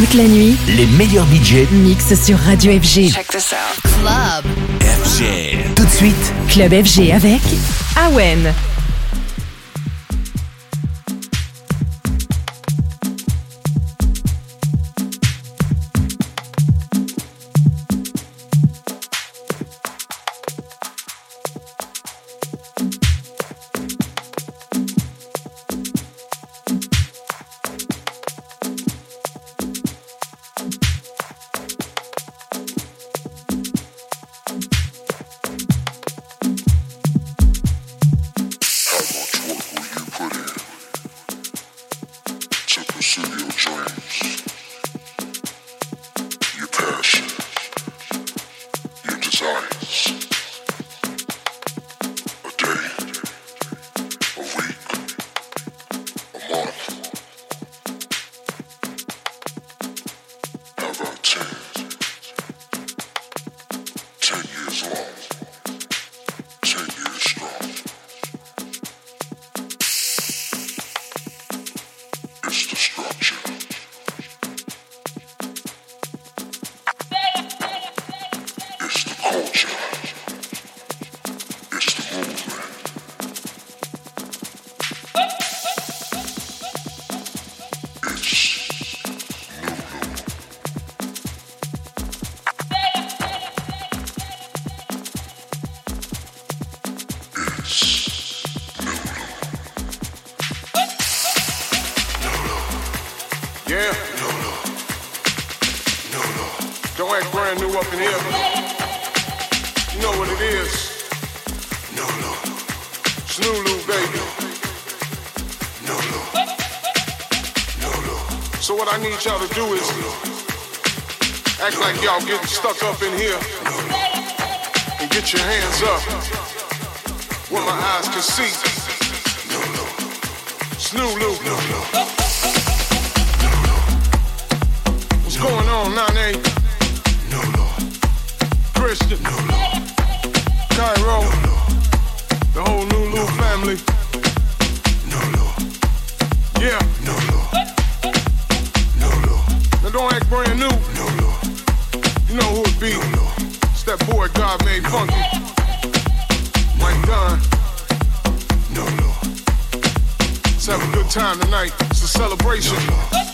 Toute la nuit, Les meilleurs budgets mix sur Radio FG. Check this out. Club. FG. Tout de suite, Club FG avec Awen. Is. No no. Snooloo, baby. No no. No no. So what I need y'all to do is act like y'all getting stuck up in here and get your hands up where my eyes can see. No no. Snooloo. No no. What's going on, Nane? No no. Christian. No no. Cairo. No The whole Nulu family. no. No Yeah. no. No no. No no. Now don't act brand new. No no. You know who it be. No no. It's that boy God made funky. Mike Dunn. No no. Let's have a good time tonight. It's a celebration. No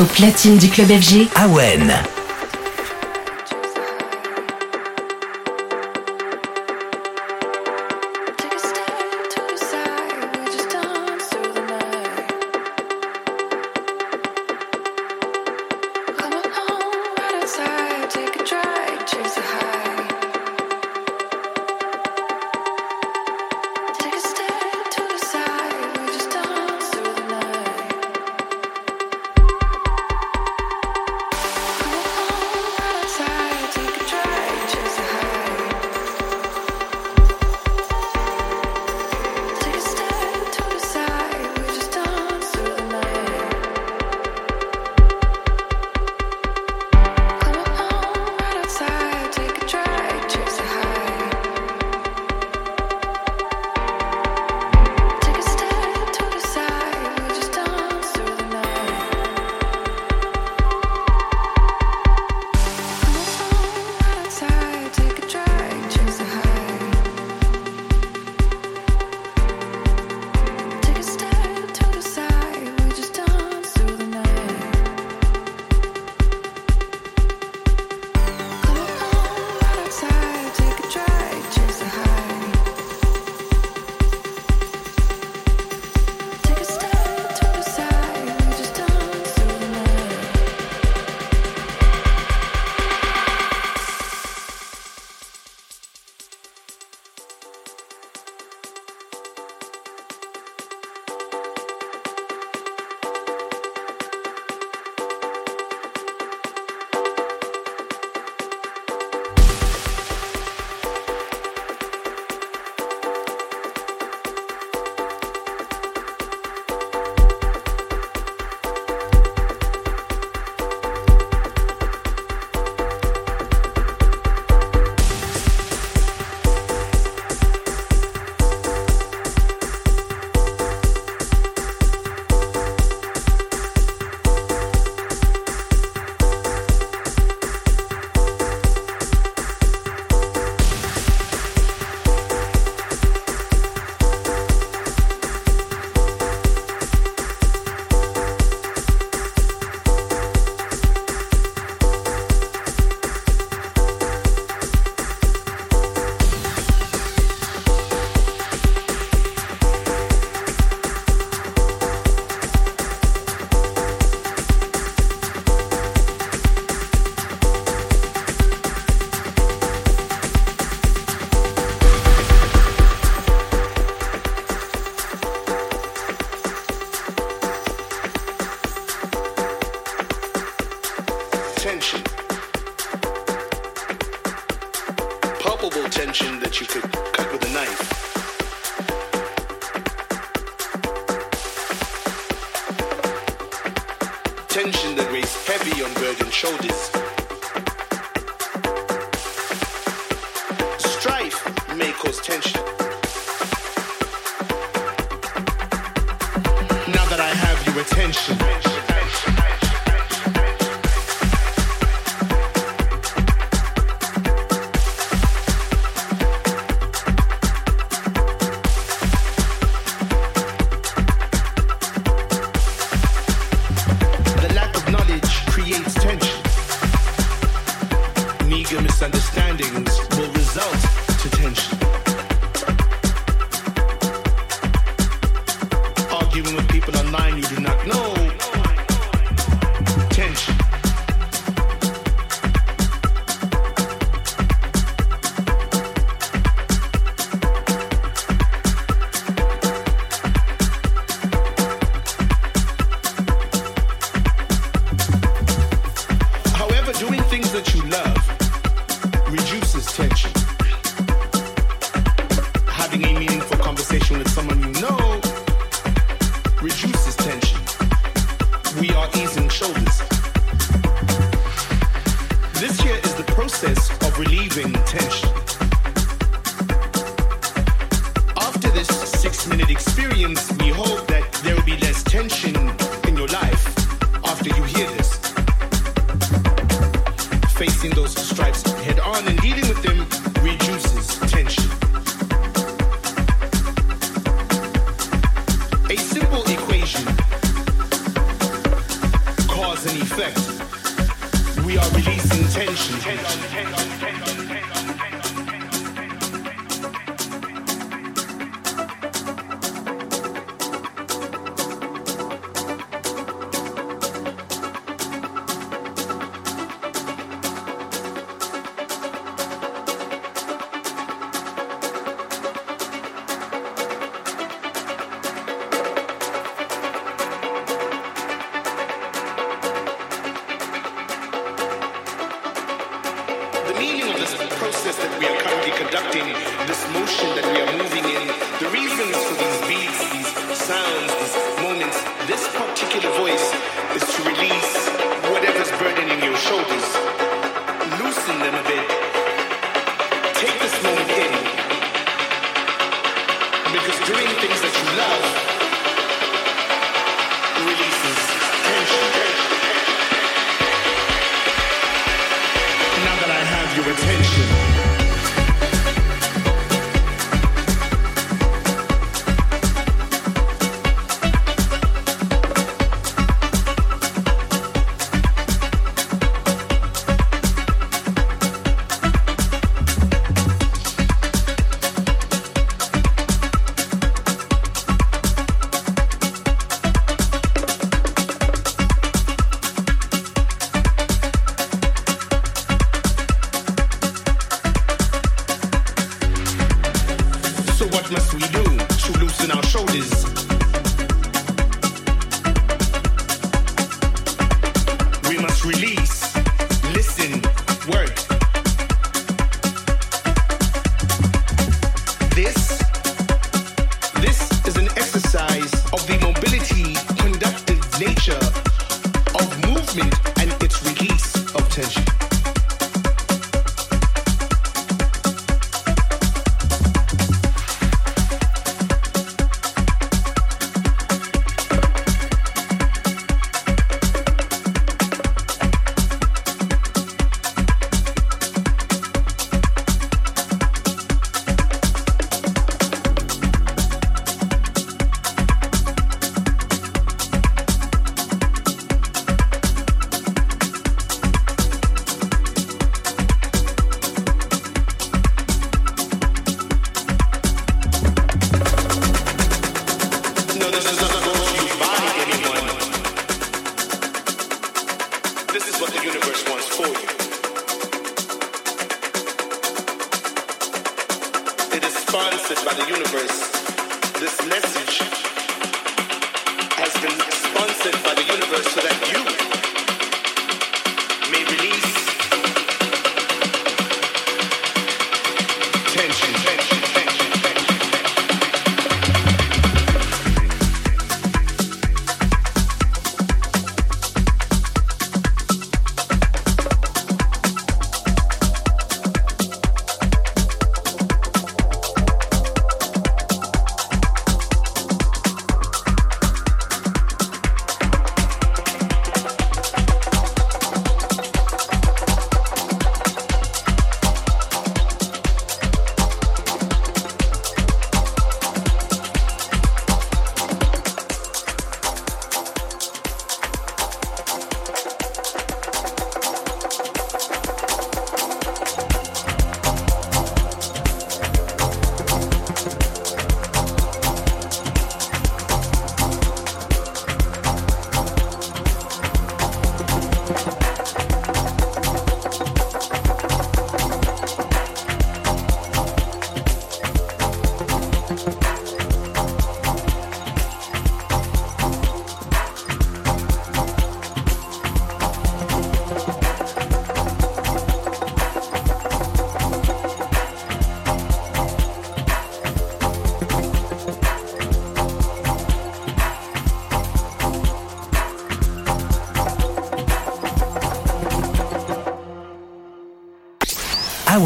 Au platine du club FG, Awen. conducting this motion that we are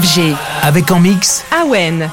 FG. Avec en mix Awen.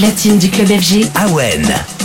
Platine du club FG. Awen.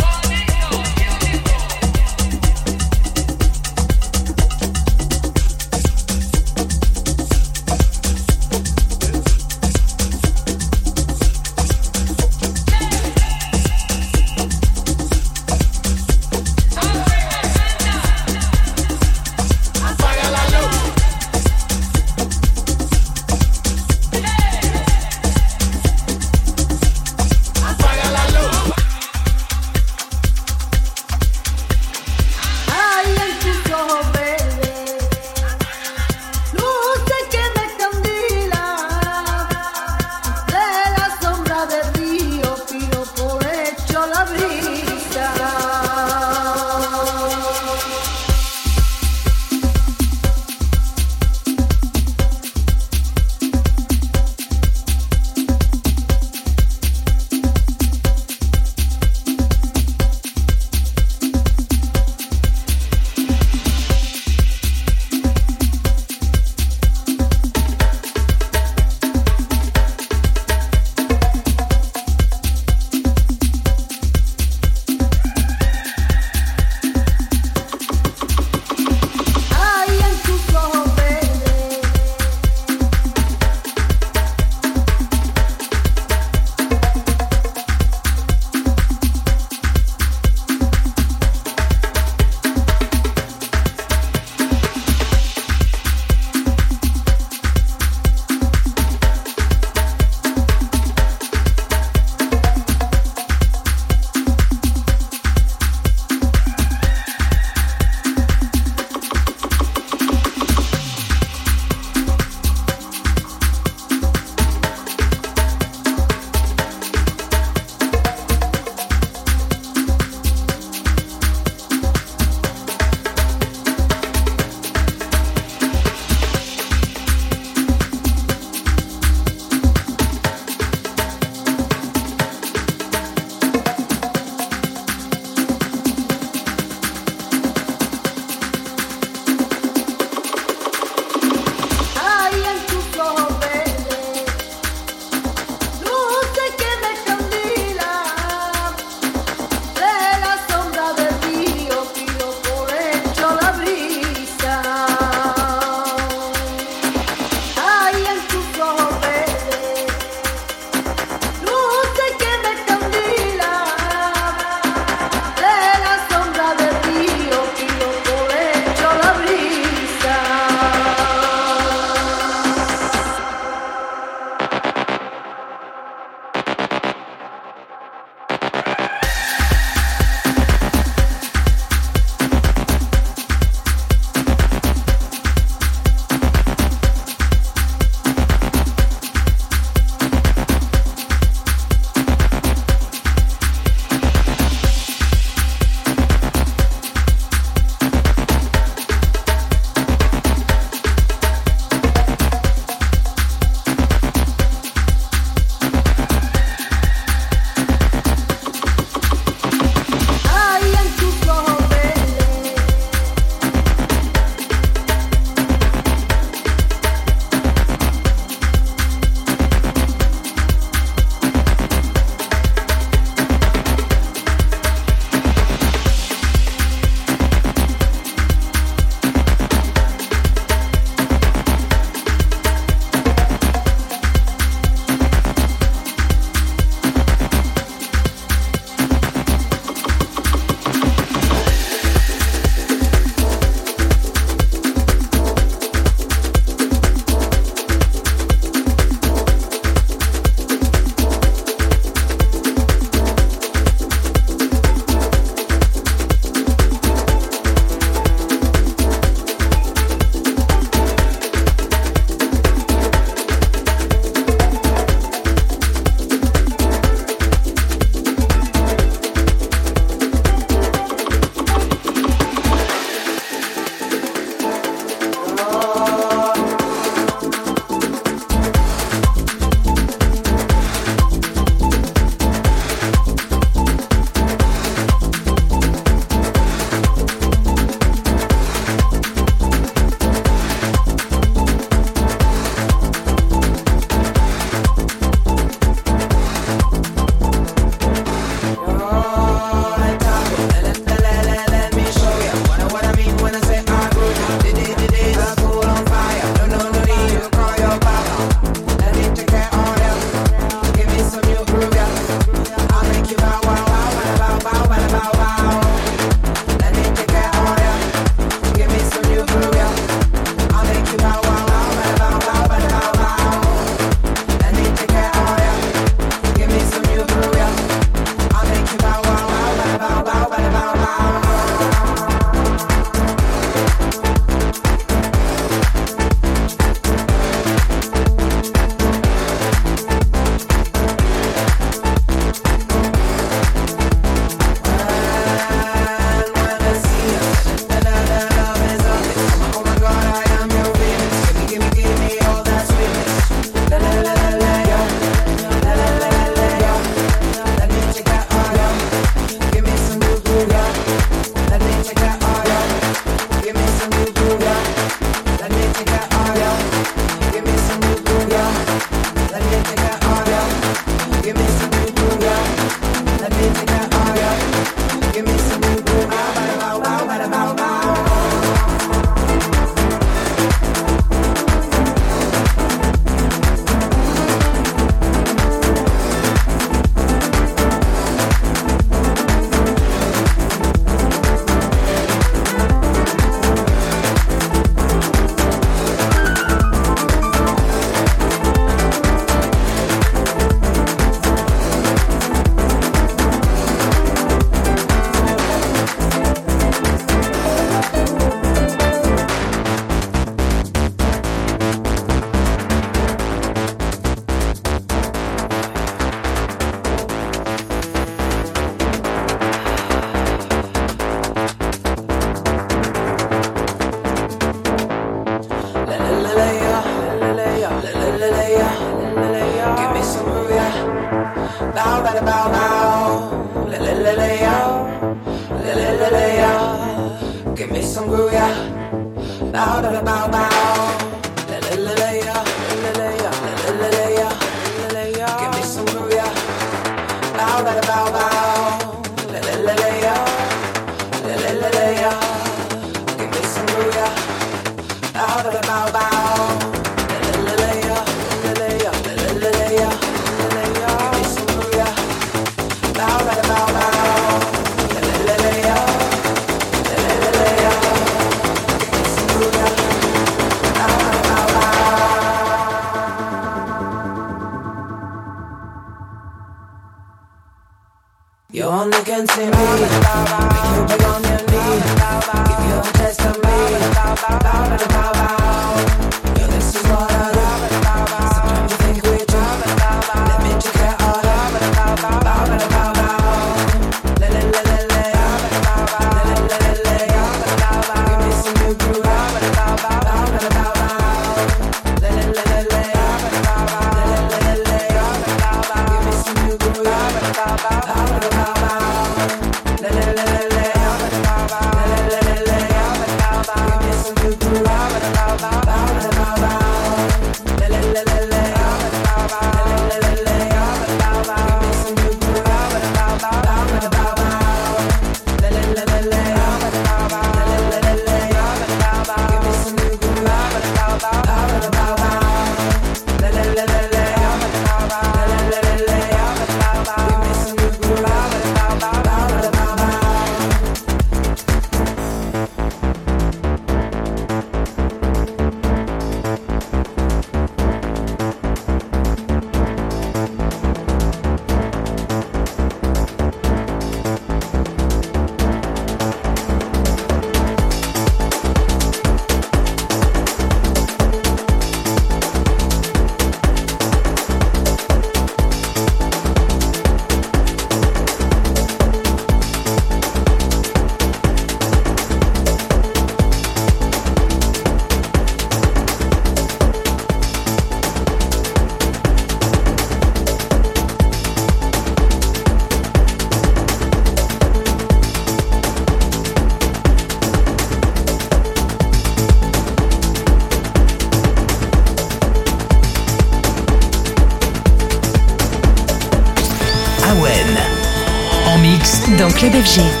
Club FG.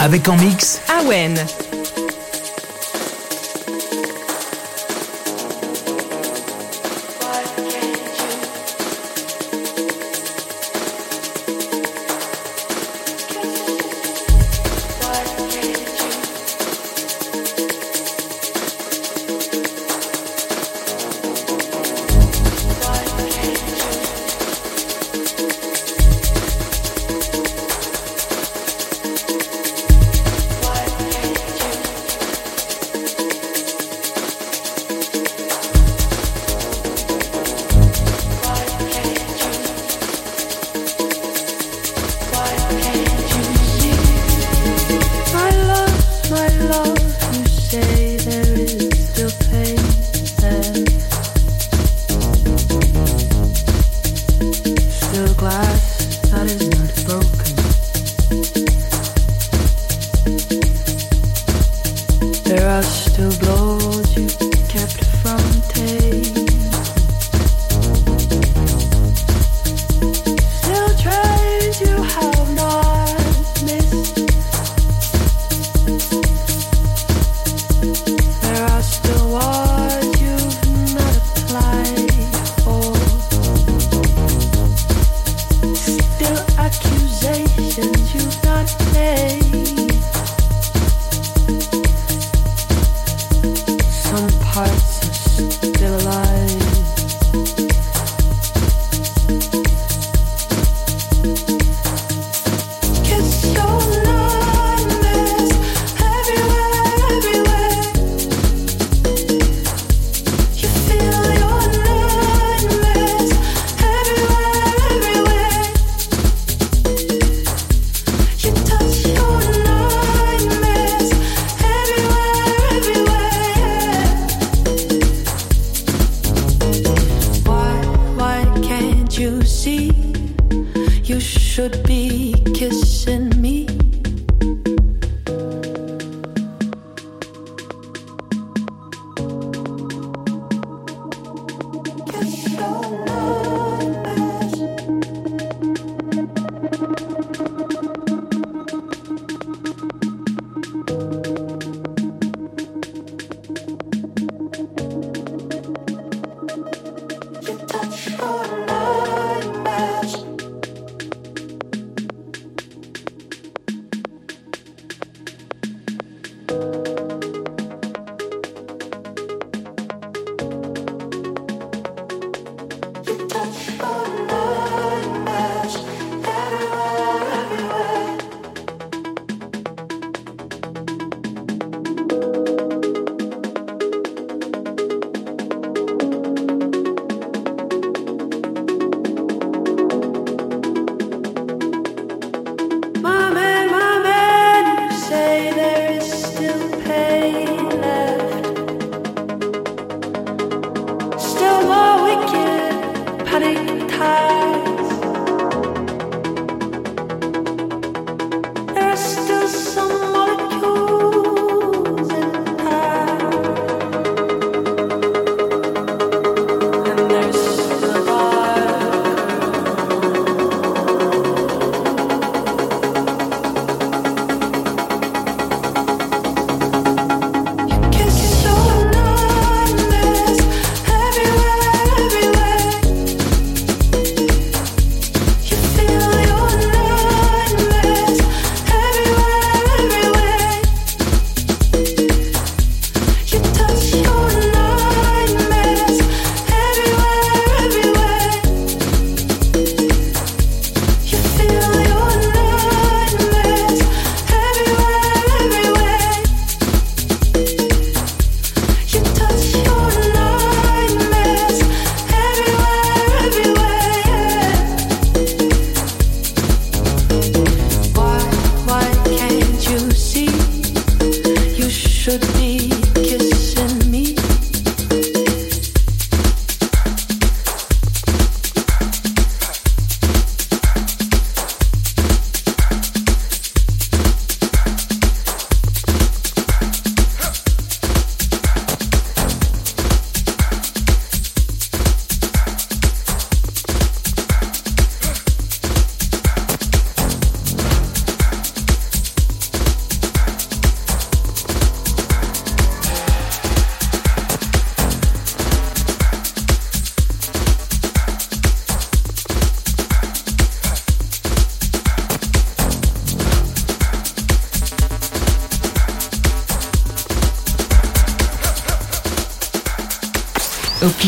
Avec en mix Awen.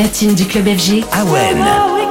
Platine du club FG, Awen.